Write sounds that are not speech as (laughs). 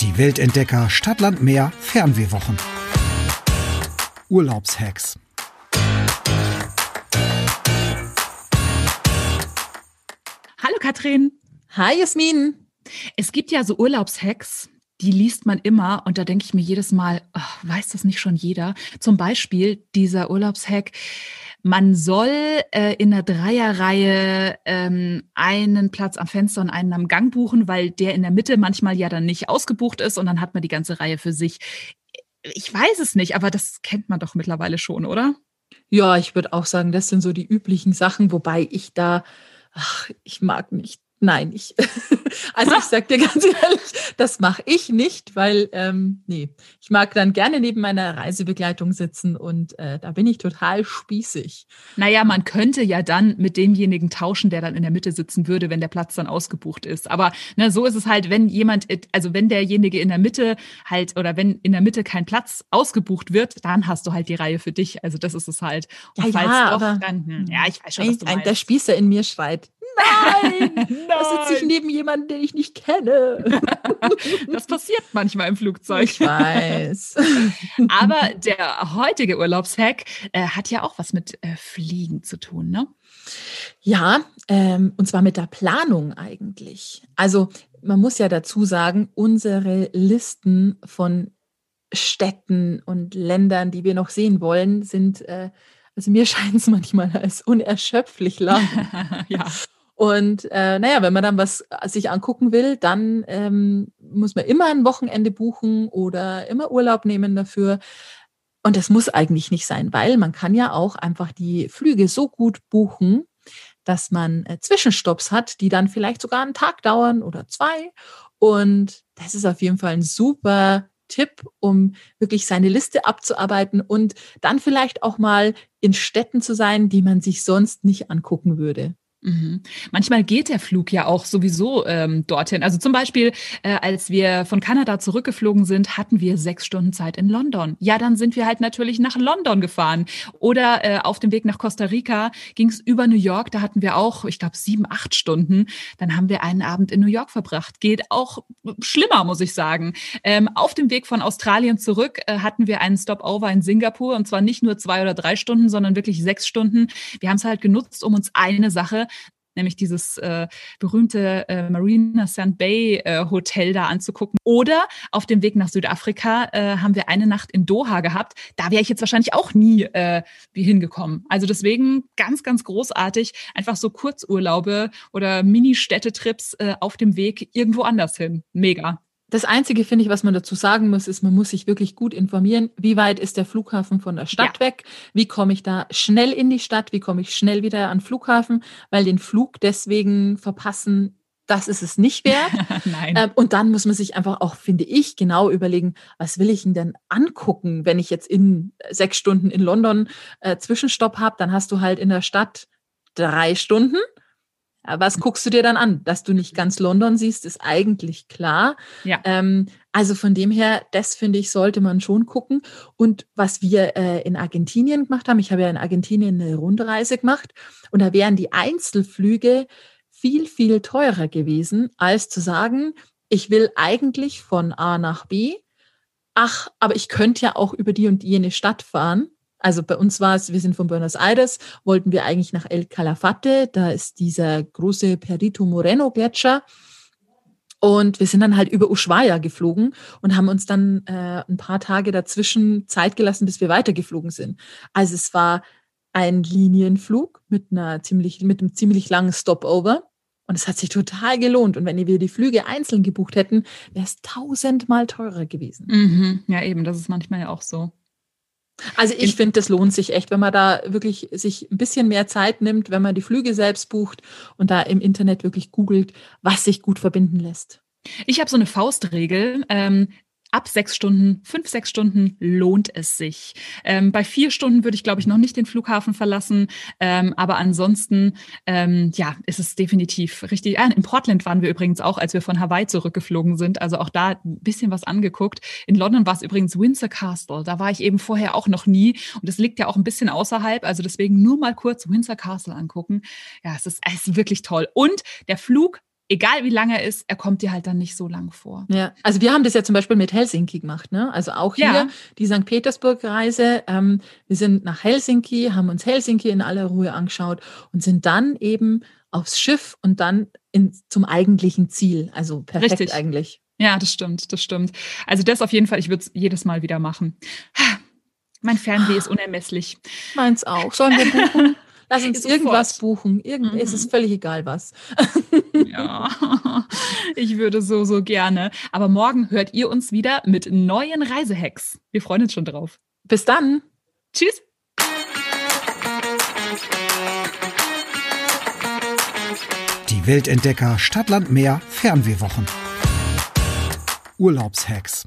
Die Weltentdecker Stadtland Meer Fernwehwochen. Urlaubshacks. Hallo Katrin. Hi Jasmin. Es gibt ja so Urlaubshacks, die liest man immer und da denke ich mir jedes Mal, oh, weiß das nicht schon jeder? Zum Beispiel dieser Urlaubshack, man soll äh, in der Dreierreihe ähm, einen Platz am Fenster und einen am Gang buchen, weil der in der Mitte manchmal ja dann nicht ausgebucht ist und dann hat man die ganze Reihe für sich. Ich weiß es nicht, aber das kennt man doch mittlerweile schon, oder? Ja, ich würde auch sagen, das sind so die üblichen Sachen, wobei ich da, ach, ich mag nicht Nein, ich, (laughs) also ich sag dir ganz ehrlich, das mache ich nicht, weil, ähm, nee, ich mag dann gerne neben meiner Reisebegleitung sitzen und äh, da bin ich total spießig. Naja, man könnte ja dann mit demjenigen tauschen, der dann in der Mitte sitzen würde, wenn der Platz dann ausgebucht ist. Aber ne, so ist es halt, wenn jemand, also wenn derjenige in der Mitte halt oder wenn in der Mitte kein Platz ausgebucht wird, dann hast du halt die Reihe für dich. Also das ist es halt. Und ja, ja, doch, aber dann, hm, ja, ich weiß schon, was du meinst. Der Spießer in mir schreit, nein, nein. (laughs) da sitze ich neben jemandem, den ich nicht kenne. (laughs) das passiert manchmal im Flugzeug. Ich weiß. (laughs) Aber der heutige Urlaubshack äh, hat ja auch was mit äh, Fliegen zu tun, ne? Ja, ähm, und zwar mit der Planung eigentlich. Also man muss ja dazu sagen, unsere Listen von Städten und Ländern, die wir noch sehen wollen, sind, äh, also mir scheint es manchmal als unerschöpflich lang. ja. Und äh, naja, wenn man dann was sich angucken will, dann ähm, muss man immer ein Wochenende buchen oder immer Urlaub nehmen dafür. Und das muss eigentlich nicht sein, weil man kann ja auch einfach die Flüge so gut buchen, dass man äh, Zwischenstopps hat, die dann vielleicht sogar einen Tag dauern oder zwei. Und das ist auf jeden Fall ein super Tipp, um wirklich seine Liste abzuarbeiten und dann vielleicht auch mal in Städten zu sein, die man sich sonst nicht angucken würde. Mhm. Manchmal geht der Flug ja auch sowieso ähm, dorthin. Also zum Beispiel, äh, als wir von Kanada zurückgeflogen sind, hatten wir sechs Stunden Zeit in London. Ja, dann sind wir halt natürlich nach London gefahren. Oder äh, auf dem Weg nach Costa Rica ging es über New York. Da hatten wir auch, ich glaube, sieben, acht Stunden. Dann haben wir einen Abend in New York verbracht. Geht auch schlimmer, muss ich sagen. Ähm, auf dem Weg von Australien zurück äh, hatten wir einen Stopover in Singapur. Und zwar nicht nur zwei oder drei Stunden, sondern wirklich sechs Stunden. Wir haben es halt genutzt, um uns eine Sache nämlich dieses äh, berühmte äh, Marina Sand Bay äh, Hotel da anzugucken. Oder auf dem Weg nach Südafrika äh, haben wir eine Nacht in Doha gehabt. Da wäre ich jetzt wahrscheinlich auch nie äh, hingekommen. Also deswegen ganz, ganz großartig, einfach so Kurzurlaube oder Mini-Städtetrips äh, auf dem Weg irgendwo anders hin. Mega. Das Einzige, finde ich, was man dazu sagen muss, ist, man muss sich wirklich gut informieren. Wie weit ist der Flughafen von der Stadt ja. weg? Wie komme ich da schnell in die Stadt? Wie komme ich schnell wieder an den Flughafen? Weil den Flug deswegen verpassen, das ist es nicht wert. (laughs) Nein. Ähm, und dann muss man sich einfach auch, finde ich, genau überlegen, was will ich denn angucken, wenn ich jetzt in sechs Stunden in London äh, Zwischenstopp habe? Dann hast du halt in der Stadt drei Stunden was guckst du dir dann an? Dass du nicht ganz London siehst, ist eigentlich klar. Ja. Ähm, also von dem her, das finde ich, sollte man schon gucken. Und was wir äh, in Argentinien gemacht haben, ich habe ja in Argentinien eine Rundreise gemacht und da wären die Einzelflüge viel, viel teurer gewesen, als zu sagen, ich will eigentlich von A nach B. Ach, aber ich könnte ja auch über die und jene Stadt fahren also bei uns war es, wir sind von Buenos Aires, wollten wir eigentlich nach El Calafate, da ist dieser große Perito Moreno Gletscher. Und wir sind dann halt über Ushuaia geflogen und haben uns dann äh, ein paar Tage dazwischen Zeit gelassen, bis wir weitergeflogen sind. Also es war ein Linienflug mit einer ziemlich, mit einem ziemlich langen Stopover. Und es hat sich total gelohnt. Und wenn wir die Flüge einzeln gebucht hätten, wäre es tausendmal teurer gewesen. Mhm. Ja, eben, das ist manchmal ja auch so. Also ich finde, das lohnt sich echt, wenn man da wirklich sich ein bisschen mehr Zeit nimmt, wenn man die Flüge selbst bucht und da im Internet wirklich googelt, was sich gut verbinden lässt. Ich habe so eine Faustregel. Ähm, ab sechs Stunden, fünf, sechs Stunden lohnt es sich. Ähm, bei vier Stunden würde ich, glaube ich, noch nicht den Flughafen verlassen. Ähm, aber ansonsten, ähm, ja, ist es definitiv richtig. Ah, in Portland waren wir übrigens auch, als wir von Hawaii zurückgeflogen sind. Also auch da ein bisschen was angeguckt. In London war es übrigens Windsor Castle. Da war ich eben vorher auch noch nie. Und es liegt ja auch ein bisschen außerhalb. Also deswegen nur mal kurz Windsor Castle angucken. Ja, es ist, es ist wirklich toll. Und der Flug egal wie lang er ist, er kommt dir halt dann nicht so lang vor. Ja, also wir haben das ja zum Beispiel mit Helsinki gemacht, ne? Also auch hier Ja. die St. Petersburg-Reise. Ähm, wir sind nach Helsinki, haben uns Helsinki in aller Ruhe angeschaut und sind dann eben aufs Schiff und dann in, zum eigentlichen Ziel. Also perfekt Richtig. eigentlich. Ja, das stimmt, das stimmt. Also das auf jeden Fall, ich würde es jedes Mal wieder machen. (sighs) Mein Fernweh ist unermesslich. Meins auch. Sollen wir buchen? (laughs) Lass uns Sofort. irgendwas buchen. Irgend, Es Mhm. ist völlig egal was. Ja, (laughs) ich würde so, so gerne. Aber morgen hört ihr uns wieder mit neuen Reisehacks. Wir freuen uns schon drauf. Bis dann. Tschüss. Die Weltentdecker Stadtland Meer Fernwehwochen. Urlaubshacks.